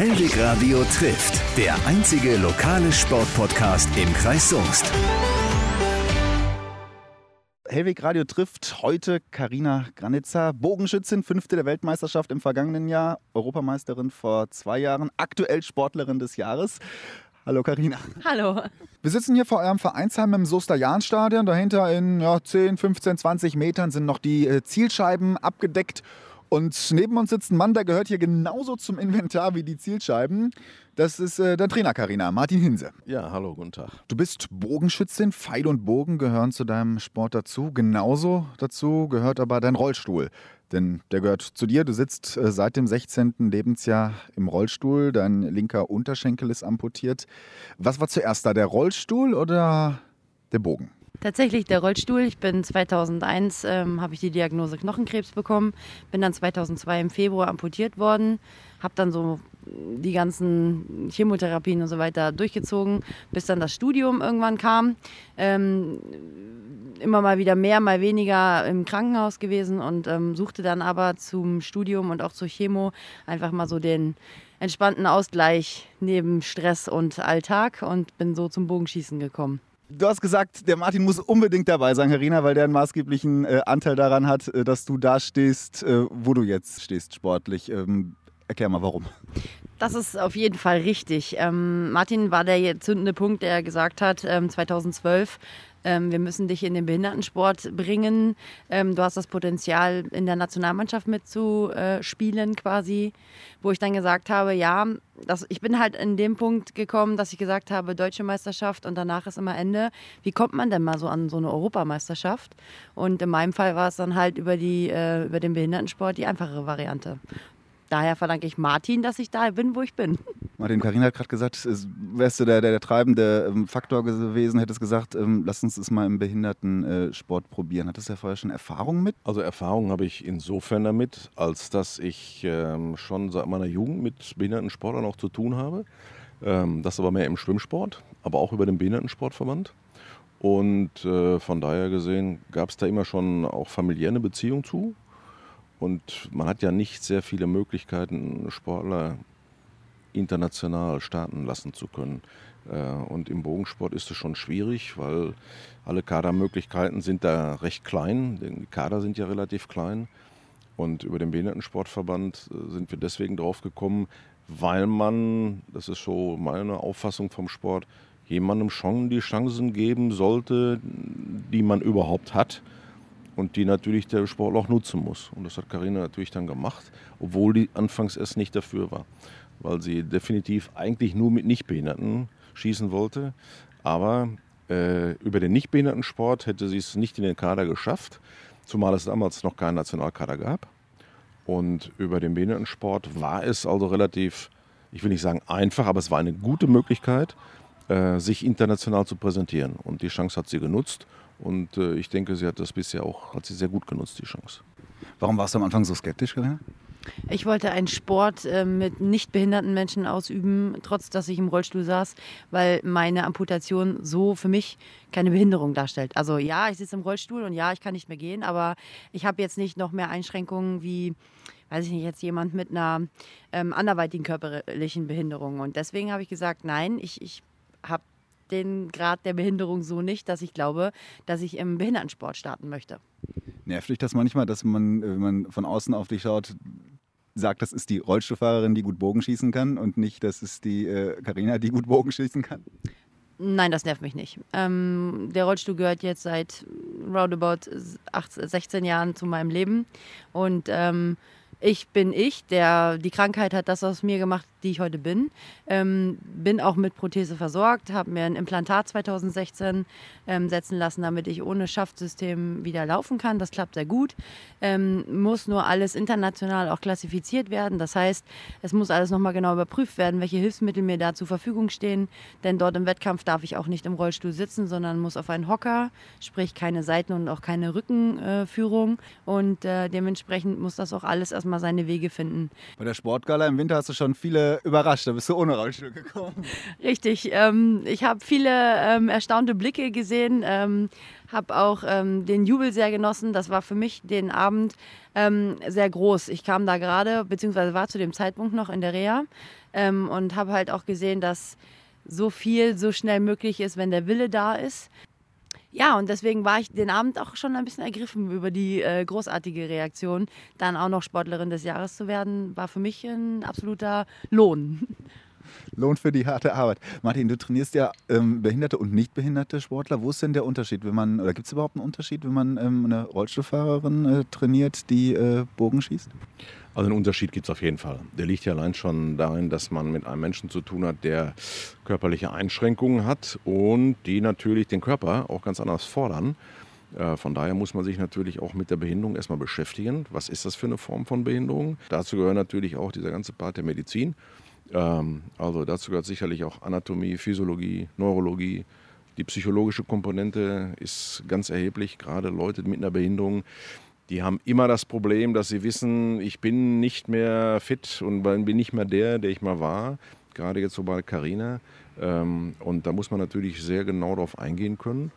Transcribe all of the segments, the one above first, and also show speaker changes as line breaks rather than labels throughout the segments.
Hellwig Radio trifft, der einzige lokale Sportpodcast im Kreis Soest.
Hellweg Radio trifft heute Karina Granitzer, Bogenschützin, fünfte der Weltmeisterschaft im vergangenen Jahr, Europameisterin vor zwei Jahren, aktuell Sportlerin des Jahres. Hallo Karina.
Hallo.
Wir sitzen hier vor eurem Vereinsheim im Soester Jahnstadion. Dahinter in ja, 10, 15, 20 Metern sind noch die äh, Zielscheiben abgedeckt. Und neben uns sitzt ein Mann, der gehört hier genauso zum Inventar wie die Zielscheiben. Das ist äh, der Trainer Karina, Martin Hinse.
Ja, hallo, guten Tag.
Du bist Bogenschützin. Pfeil und Bogen gehören zu deinem Sport dazu. Genauso dazu gehört aber dein Rollstuhl. Denn der gehört zu dir. Du sitzt äh, seit dem 16. Lebensjahr im Rollstuhl. Dein linker Unterschenkel ist amputiert. Was war zuerst da, der Rollstuhl oder der Bogen?
Tatsächlich der Rollstuhl. Ich bin 2001, ähm, habe ich die Diagnose Knochenkrebs bekommen, bin dann 2002 im Februar amputiert worden, habe dann so die ganzen Chemotherapien und so weiter durchgezogen, bis dann das Studium irgendwann kam. Ähm, immer mal wieder mehr, mal weniger im Krankenhaus gewesen und ähm, suchte dann aber zum Studium und auch zur Chemo einfach mal so den entspannten Ausgleich neben Stress und Alltag und bin so zum Bogenschießen gekommen.
Du hast gesagt, der Martin muss unbedingt dabei sein, Karina, weil der einen maßgeblichen äh, Anteil daran hat, äh, dass du da stehst, äh, wo du jetzt stehst sportlich. Ähm, erklär mal, warum.
Das ist auf jeden Fall richtig. Ähm, Martin war der zündende Punkt, der gesagt hat, ähm, 2012 ähm, wir müssen dich in den Behindertensport bringen. Ähm, du hast das Potenzial, in der Nationalmannschaft mitzuspielen quasi. Wo ich dann gesagt habe, ja, das, ich bin halt in dem Punkt gekommen, dass ich gesagt habe, deutsche Meisterschaft und danach ist immer Ende. Wie kommt man denn mal so an so eine Europameisterschaft? Und in meinem Fall war es dann halt über, die, äh, über den Behindertensport die einfachere Variante daher verdanke ich Martin, dass ich da bin, wo ich bin.
Martin, Karina hat gerade gesagt, wärst du der, der, der treibende ähm, Faktor gewesen, hättest gesagt, ähm, lass uns es mal im Behindertensport äh, probieren. Hattest du ja vorher schon Erfahrung mit?
Also Erfahrung habe ich insofern damit, als dass ich ähm, schon seit meiner Jugend mit Behindertensportlern auch zu tun habe. Ähm, das aber mehr im Schwimmsport, aber auch über den Behindertensportverband. Und äh, von daher gesehen gab es da immer schon auch familiär eine Beziehung zu. Und man hat ja nicht sehr viele Möglichkeiten, Sportler international starten lassen zu können. Äh, und im Bogensport ist es schon schwierig, weil alle Kadermöglichkeiten sind da recht klein. Die Kader sind ja relativ klein. Und über den Behindertensportverband äh, sind wir deswegen drauf gekommen, weil man, das ist so meine Auffassung vom Sport, jemandem schon die Chancen geben sollte, die man überhaupt hat und die natürlich der Sportler auch nutzen muss. Und das hat Karina natürlich dann gemacht, obwohl die anfangs erst nicht dafür war, weil sie definitiv eigentlich nur mit Nichtbehinderten schießen wollte. Aber äh, über den Nichtbehindertensport hätte sie es nicht in den Kader geschafft, zumal es damals noch keinen Nationalkader gab. Und über den Behindertensport war es also relativ, ich will nicht sagen einfach, aber es war eine gute Möglichkeit, äh, sich international zu präsentieren. Und die Chance hat sie genutzt und äh, ich denke, sie hat das bisher auch, hat sie sehr gut genutzt, die Chance.
Warum warst du am Anfang so skeptisch, Karina?
Ich wollte einen Sport äh, mit nicht behinderten Menschen ausüben, trotz dass ich im Rollstuhl saß, weil meine Amputation so für mich keine Behinderung darstellt. Also ja, ich sitze im Rollstuhl und ja, ich kann nicht mehr gehen, aber ich habe jetzt nicht noch mehr Einschränkungen wie, weiß ich nicht, jetzt jemand mit einer ähm, anderweitigen körperlichen Behinderung. Und deswegen habe ich gesagt, nein, ich, ich habe den Grad der Behinderung so nicht, dass ich glaube, dass ich im Behindertensport starten möchte.
Nervt dich das manchmal, dass man, wenn man von außen auf dich schaut, sagt, das ist die Rollstuhlfahrerin, die gut Bogen schießen kann und nicht, das ist die Karina, äh, die gut Bogen schießen kann?
Nein, das nervt mich nicht. Ähm, der Rollstuhl gehört jetzt seit roundabout 18, 16 Jahren zu meinem Leben und ähm, ich bin ich, der die Krankheit hat das aus mir gemacht, die ich heute bin. Ähm, bin auch mit Prothese versorgt, habe mir ein Implantat 2016 ähm, setzen lassen, damit ich ohne Schaftsystem wieder laufen kann. Das klappt sehr gut. Ähm, muss nur alles international auch klassifiziert werden. Das heißt, es muss alles nochmal genau überprüft werden, welche Hilfsmittel mir da zur Verfügung stehen. Denn dort im Wettkampf darf ich auch nicht im Rollstuhl sitzen, sondern muss auf einen Hocker, sprich keine Seiten- und auch keine Rückenführung. Äh, und äh, dementsprechend muss das auch alles erstmal seine Wege finden.
Bei der Sportgala im Winter hast du schon viele überrascht, da bist du ohne Rollstuhl gekommen.
Richtig, ähm, ich habe viele ähm, erstaunte Blicke gesehen, ähm, habe auch ähm, den Jubel sehr genossen. Das war für mich den Abend ähm, sehr groß. Ich kam da gerade, beziehungsweise war zu dem Zeitpunkt noch in der Reha ähm, und habe halt auch gesehen, dass so viel so schnell möglich ist, wenn der Wille da ist. Ja, und deswegen war ich den Abend auch schon ein bisschen ergriffen über die äh, großartige Reaktion. Dann auch noch Sportlerin des Jahres zu werden, war für mich ein absoluter Lohn.
Lohn für die harte Arbeit. Martin, du trainierst ja ähm, behinderte und nicht behinderte Sportler. Wo ist denn der Unterschied, wenn man, oder gibt es überhaupt einen Unterschied, wenn man ähm, eine Rollstuhlfahrerin äh, trainiert, die äh, Bogen schießt?
Also einen Unterschied gibt es auf jeden Fall. Der liegt ja allein schon darin, dass man mit einem Menschen zu tun hat, der körperliche Einschränkungen hat und die natürlich den Körper auch ganz anders fordern. Äh, von daher muss man sich natürlich auch mit der Behinderung erstmal beschäftigen. Was ist das für eine Form von Behinderung? Dazu gehört natürlich auch dieser ganze Part der Medizin. Ähm, also dazu gehört sicherlich auch Anatomie, Physiologie, Neurologie. Die psychologische Komponente ist ganz erheblich. Gerade Leute mit einer Behinderung, die haben immer das Problem, dass sie wissen, ich bin nicht mehr fit und bin nicht mehr der, der ich mal war. Gerade jetzt so bei Carina. Ähm, und da muss man natürlich sehr genau darauf eingehen können.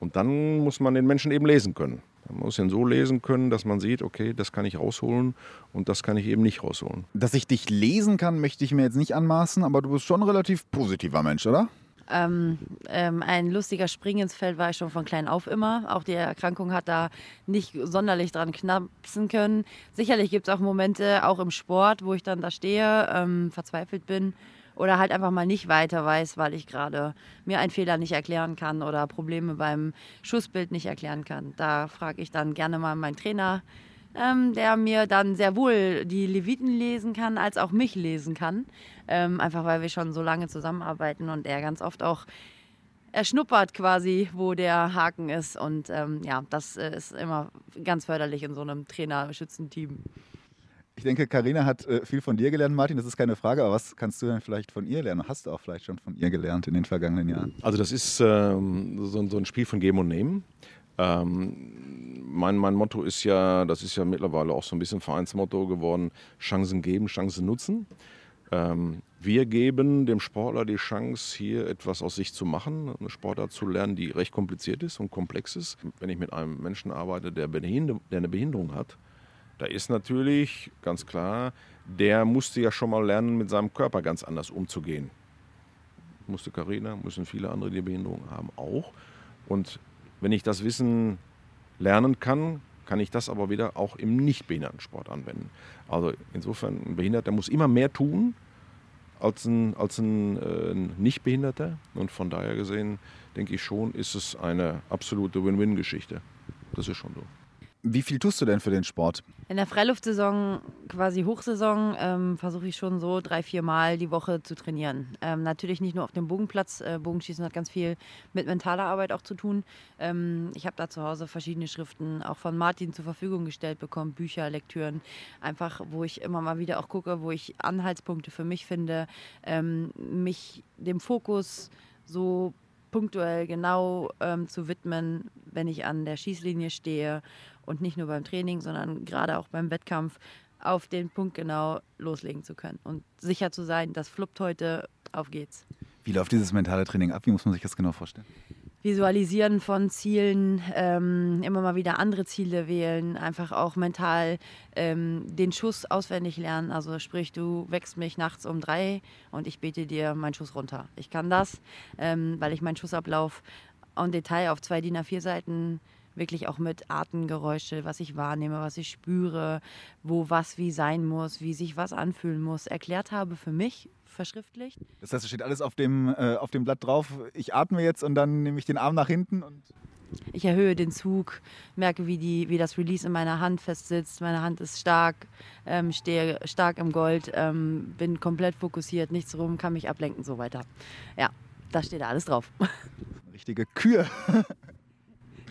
Und dann muss man den Menschen eben lesen können. Man muss ihn so lesen können, dass man sieht, okay, das kann ich rausholen und das kann ich eben nicht rausholen.
Dass ich dich lesen kann, möchte ich mir jetzt nicht anmaßen, aber du bist schon ein relativ positiver Mensch, oder?
Ähm, ähm, ein lustiger Spring ins Feld war ich schon von klein auf immer. Auch die Erkrankung hat da nicht sonderlich dran knapsen können. Sicherlich gibt es auch Momente, auch im Sport, wo ich dann da stehe, ähm, verzweifelt bin oder halt einfach mal nicht weiter weiß, weil ich gerade mir einen Fehler nicht erklären kann oder Probleme beim Schussbild nicht erklären kann. Da frage ich dann gerne mal meinen Trainer, ähm, der mir dann sehr wohl die Leviten lesen kann, als auch mich lesen kann. Ähm, einfach weil wir schon so lange zusammenarbeiten und er ganz oft auch erschnuppert quasi, wo der Haken ist. Und ähm, ja, das äh, ist immer ganz förderlich in so einem Trainerschützenteam.
Ich denke, Karina hat äh, viel von dir gelernt, Martin, das ist keine Frage, aber was kannst du denn vielleicht von ihr lernen? Hast du auch vielleicht schon von ihr gelernt in den vergangenen Jahren?
Also das ist ähm, so, so, ein Spiel von Geben und Nehmen. Ähm, mein, mein Motto ist ja, das ist ja mittlerweile auch so ein bisschen Vereinsmotto geworden, Chancen geben, Chancen nutzen. Ähm, wir geben dem Sportler die Chance, hier etwas aus sich zu machen, eine Sportart zu lernen, die recht kompliziert ist und komplex ist. Wenn ich mit einem Menschen arbeite, der, der eine Behinderung hat, da ist natürlich ganz klar, der musste ja schon mal lernen, mit seinem Körper ganz anders umzugehen. Musste Karina, müssen viele andere, die Behinderungen haben, auch. Und wenn ich das Wissen lernen kann, kann ich das aber wieder auch im Nichtbehindertensport anwenden. Also insofern, ein Behinderter muss immer mehr tun als ein, als ein äh, Nichtbehinderter. Und von daher gesehen, denke ich schon, ist es eine absolute Win-Win-Geschichte. Das ist schon so.
Wie viel tust du denn für den Sport?
In der Freiluftsaison, quasi Hochsaison, ähm, versuche ich schon so drei, vier Mal die Woche zu trainieren. Ähm, natürlich nicht nur auf dem Bogenplatz. Äh, Bogenschießen hat ganz viel mit mentaler Arbeit auch zu tun. Ähm, ich habe da zu Hause verschiedene Schriften auch von Martin zur Verfügung gestellt bekommen, Bücher, Lektüren. Einfach, wo ich immer mal wieder auch gucke, wo ich Anhaltspunkte für mich finde, ähm, mich dem Fokus so punktuell genau ähm, zu widmen, wenn ich an der Schießlinie stehe und nicht nur beim Training, sondern gerade auch beim Wettkampf auf den Punkt genau loslegen zu können und sicher zu sein, das fluppt heute, auf geht's.
Wie läuft dieses mentale Training ab? Wie muss man sich das genau vorstellen?
Visualisieren von Zielen, ähm, immer mal wieder andere Ziele wählen, einfach auch mental ähm, den Schuss auswendig lernen. Also sprich, du wächst mich nachts um drei und ich bete dir meinen Schuss runter. Ich kann das, ähm, weil ich meinen Schussablauf en Detail auf zwei DIN A4 Seiten wirklich auch mit Atemgeräusche, was ich wahrnehme, was ich spüre, wo was wie sein muss, wie sich was anfühlen muss, erklärt habe für mich verschriftlicht.
Das heißt, es steht alles auf dem, äh, auf dem Blatt drauf, ich atme jetzt und dann nehme ich den Arm nach hinten und
ich erhöhe den Zug, merke, wie, die, wie das Release in meiner Hand festsitzt. Meine Hand ist stark, ähm, stehe stark im Gold, ähm, bin komplett fokussiert, nichts rum, kann mich ablenken, so weiter. Ja, da steht alles drauf.
Richtige Kühe.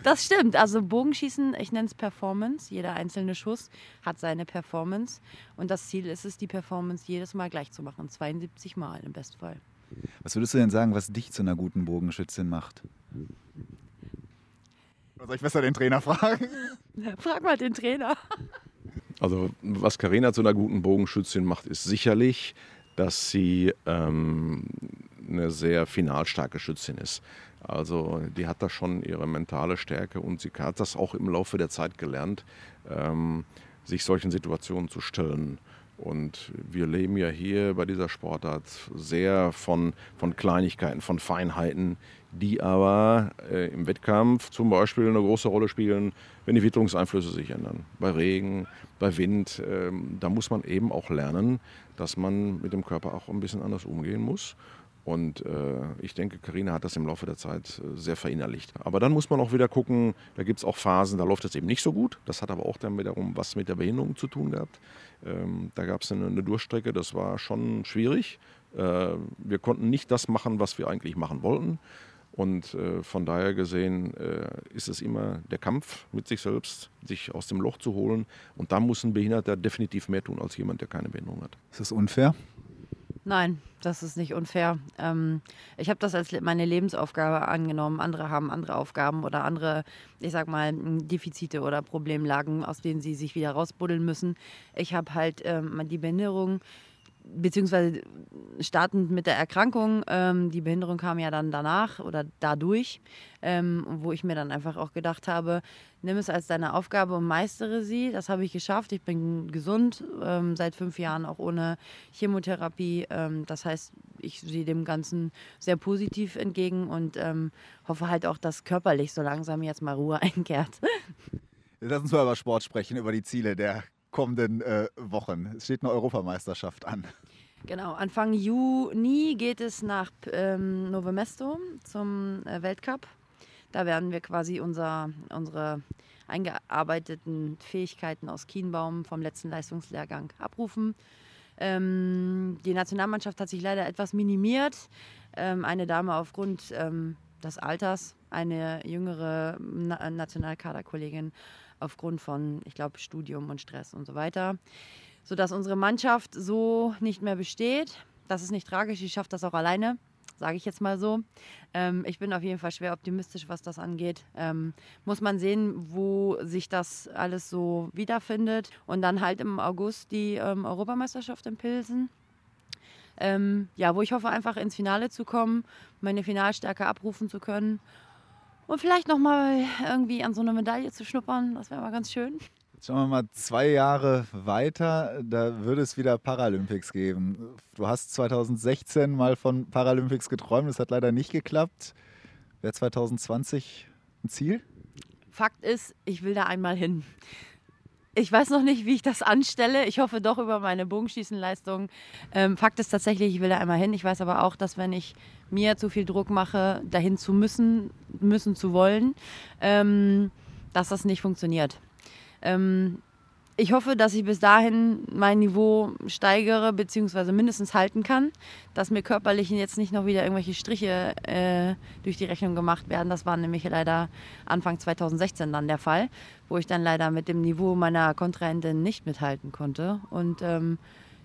Das stimmt. Also Bogenschießen, ich nenne es Performance. Jeder einzelne Schuss hat seine Performance. Und das Ziel ist es, die Performance jedes Mal gleich zu machen. 72 Mal im Bestfall.
Was würdest du denn sagen, was dich zu einer guten Bogenschützin macht? Oder soll ich besser den Trainer fragen?
Frag mal den Trainer.
Also was Karina zu einer guten Bogenschützin macht, ist sicherlich, dass sie ähm, eine sehr finalstarke Schützin ist. Also die hat da schon ihre mentale Stärke und sie hat das auch im Laufe der Zeit gelernt, ähm, sich solchen Situationen zu stellen. Und wir leben ja hier bei dieser Sportart sehr von, von Kleinigkeiten, von Feinheiten, die aber äh, im Wettkampf zum Beispiel eine große Rolle spielen, wenn die Witterungseinflüsse sich ändern. Bei Regen, bei Wind, ähm, da muss man eben auch lernen, dass man mit dem Körper auch ein bisschen anders umgehen muss. Und äh, ich denke, Karina hat das im Laufe der Zeit äh, sehr verinnerlicht. Aber dann muss man auch wieder gucken, da gibt es auch Phasen, da läuft es eben nicht so gut. Das hat aber auch dann wiederum was mit der Behinderung zu tun gehabt. Ähm, da gab es eine, eine, Durchstrecke, das war schon schwierig. Äh, wir konnten nicht das machen, was wir eigentlich machen wollten. Und äh, von daher gesehen äh, ist es immer der Kampf mit sich selbst, sich aus dem Loch zu holen. Und da muss ein Behinderter definitiv mehr tun als jemand, der keine Behinderung hat.
Ist das unfair?
Nein, das ist nicht unfair. Ähm, ich habe das als meine Lebensaufgabe angenommen. Andere haben andere Aufgaben oder andere, ich sag mal, Defizite oder Problemlagen, aus denen sie sich wieder rausbuddeln müssen. Ich habe halt ähm, die Behinderung beziehungsweise startend mit der Erkrankung, ähm, die Behinderung kam ja dann danach oder dadurch, ähm, wo ich mir dann einfach auch gedacht habe, nimm es als deine Aufgabe und meistere sie. Das habe ich geschafft. Ich bin gesund, ähm, seit fünf Jahren auch ohne Chemotherapie. Ähm, das heißt, ich sehe dem Ganzen sehr positiv entgegen und ähm, hoffe halt auch, dass körperlich so langsam jetzt mal Ruhe einkehrt.
Lass uns mal über Sport sprechen, über die Ziele der kommenden äh, Wochen. Es steht eine Europameisterschaft an.
Genau, Anfang Juni geht es nach ähm, Novemesto zum äh, Weltcup. Da werden wir quasi unser, unsere eingearbeiteten Fähigkeiten aus Kienbaum vom letzten Leistungslehrgang abrufen. Ähm, die Nationalmannschaft hat sich leider etwas minimiert. Ähm, eine Dame aufgrund ähm, des Alters, eine jüngere Na Nationalkaderkollegin aufgrund von, ich glaube, Studium und Stress und so weiter, sodass unsere Mannschaft so nicht mehr besteht. Das ist nicht tragisch, ich schaffe das auch alleine, sage ich jetzt mal so. Ähm, ich bin auf jeden Fall schwer optimistisch, was das angeht. Ähm, muss man sehen, wo sich das alles so wiederfindet. Und dann halt im August die ähm, Europameisterschaft in Pilsen. Ähm, ja, wo ich hoffe, einfach ins Finale zu kommen, meine Finalstärke abrufen zu können und vielleicht noch mal irgendwie an so eine Medaille zu schnuppern, das wäre mal ganz schön.
Schauen wir mal zwei Jahre weiter, da würde es wieder Paralympics geben. Du hast 2016 mal von Paralympics geträumt, das hat leider nicht geklappt. Wäre 2020 ein Ziel?
Fakt ist, ich will da einmal hin. Ich weiß noch nicht, wie ich das anstelle. Ich hoffe doch über meine Bogenschießenleistung. Ähm, Fakt ist tatsächlich, ich will da einmal hin. Ich weiß aber auch, dass wenn ich mir zu viel Druck mache, dahin zu müssen, müssen zu wollen, ähm, dass das nicht funktioniert. Ähm, ich hoffe, dass ich bis dahin mein Niveau steigere bzw. mindestens halten kann, dass mir körperlich jetzt nicht noch wieder irgendwelche Striche äh, durch die Rechnung gemacht werden. Das war nämlich leider Anfang 2016 dann der Fall, wo ich dann leider mit dem Niveau meiner Kontrahentin nicht mithalten konnte. Und ähm,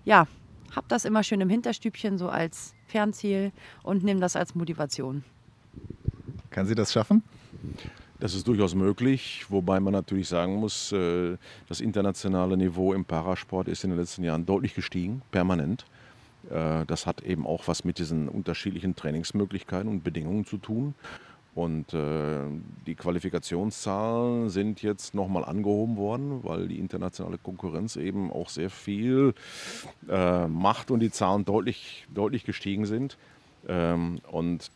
ja, habe das immer schön im Hinterstübchen so als Fernziel und nehme das als Motivation.
Kann sie das schaffen?
Das ist durchaus möglich, wobei man natürlich sagen muss, äh, das internationale Niveau im Parasport ist in den letzten Jahren deutlich gestiegen, permanent. Äh, das hat eben auch was mit diesen unterschiedlichen Trainingsmöglichkeiten und Bedingungen zu tun. Und äh, die Qualifikationszahlen sind jetzt nochmal angehoben worden, weil die internationale Konkurrenz eben auch sehr viel macht und die Zahlen deutlich, deutlich gestiegen sind. Ähm, und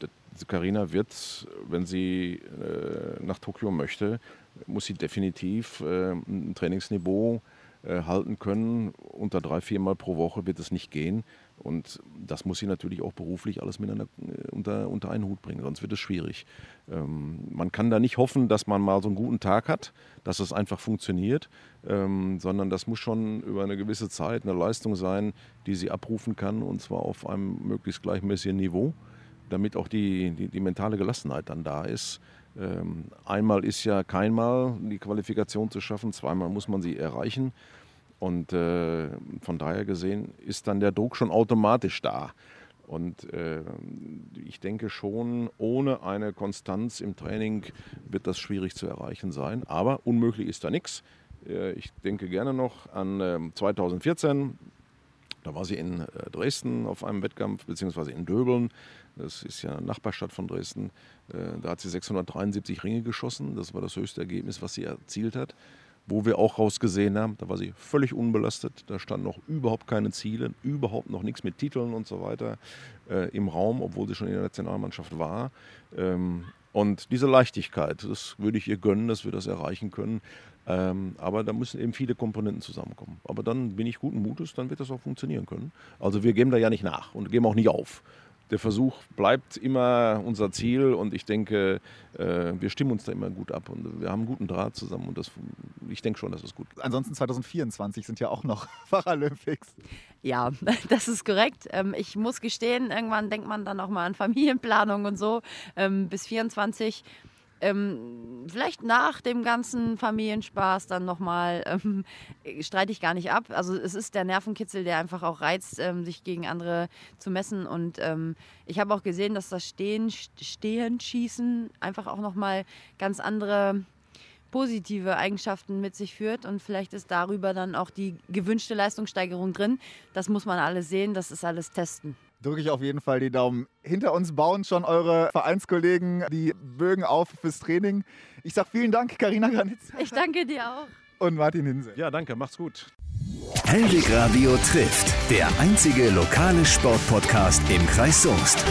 Karina wird, wenn sie äh, nach Tokio möchte, muss sie definitiv äh, ein Trainingsniveau äh, halten können. Unter drei, viermal pro Woche wird es nicht gehen. Und das muss sie natürlich auch beruflich alles miteinander äh, unter, unter einen Hut bringen, sonst wird es schwierig. Ähm, man kann da nicht hoffen, dass man mal so einen guten Tag hat, dass es einfach funktioniert, ähm, sondern das muss schon über eine gewisse Zeit eine Leistung sein, die sie abrufen kann und zwar auf einem möglichst gleichmäßigen Niveau damit auch die, die, die mentale Gelassenheit dann da ist. Ähm, einmal ist ja keinmal die Qualifikation zu schaffen, zweimal muss man sie erreichen. Und äh, von daher gesehen ist dann der Druck schon automatisch da. Und äh, ich denke schon, ohne eine Konstanz im Training wird das schwierig zu erreichen sein. Aber unmöglich ist da nichts. Äh, ich denke gerne noch an 2014. Ähm, da war sie in äh, Dresden auf einem Wettkampf, beziehungsweise in Döbeln. Das ist ja Nachbarstadt von Dresden. Äh, da hat sie 673 Ringe geschossen. Das war das höchste Ergebnis, was sie erzielt hat. Wo wir auch rausgesehen haben, da war sie völlig unbelastet. Da standen noch überhaupt keine Ziele, überhaupt noch nichts mit Titeln und so weiter äh, im Raum, obwohl sie schon in der Nationalmannschaft war. Ähm, und diese Leichtigkeit, das würde ich ihr gönnen, dass wir das erreichen können. Ähm, aber da müssen eben viele Komponenten zusammenkommen. Aber dann bin ich guten Mutes, dann wird das auch funktionieren können. Also wir geben da ja nicht nach und geben auch nicht auf der Versuch bleibt immer unser Ziel und ich denke, äh, wir stimmen uns da immer gut ab und wir haben einen guten Draht zusammen und das, ich denke schon, dass es gut
ist. Ansonsten 2024 sind ja auch noch Paralympics.
Ja, das ist korrekt. Ähm, ich muss gestehen, irgendwann denkt man dann auch mal an Familienplanung und so. Ähm, bis 24 ähm, vielleicht nach dem ganzen Familienspaß dann nochmal, ähm, streite ich gar nicht ab. Also es ist der Nervenkitzel, der einfach auch reizt, ähm, sich gegen andere zu messen. Und ähm, ich habe auch gesehen, dass das Stehen, Stehen, Schießen einfach auch nochmal ganz andere positive Eigenschaften mit sich führt und vielleicht ist darüber dann auch die gewünschte Leistungssteigerung drin. Das muss man alles sehen, das ist alles testen
drücke ich auf jeden Fall die Daumen. Hinter uns bauen schon eure Vereinskollegen die Bögen auf fürs Training. Ich sage vielen Dank, Karina Granitz.
Ich danke dir auch.
Und Martin Hinse.
Ja, danke, macht's gut.
Hellwig Radio trifft, der einzige lokale Sportpodcast im Kreis Soest.